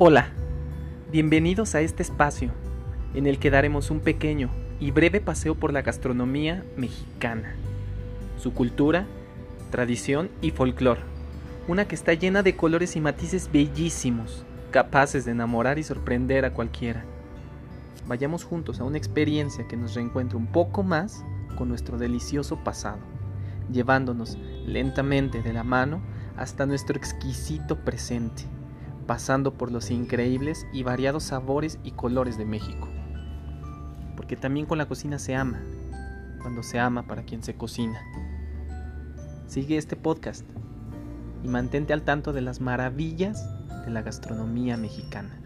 Hola, bienvenidos a este espacio en el que daremos un pequeño y breve paseo por la gastronomía mexicana, su cultura, tradición y folclore, una que está llena de colores y matices bellísimos, capaces de enamorar y sorprender a cualquiera. Vayamos juntos a una experiencia que nos reencuentre un poco más con nuestro delicioso pasado, llevándonos lentamente de la mano hasta nuestro exquisito presente pasando por los increíbles y variados sabores y colores de México. Porque también con la cocina se ama, cuando se ama para quien se cocina. Sigue este podcast y mantente al tanto de las maravillas de la gastronomía mexicana.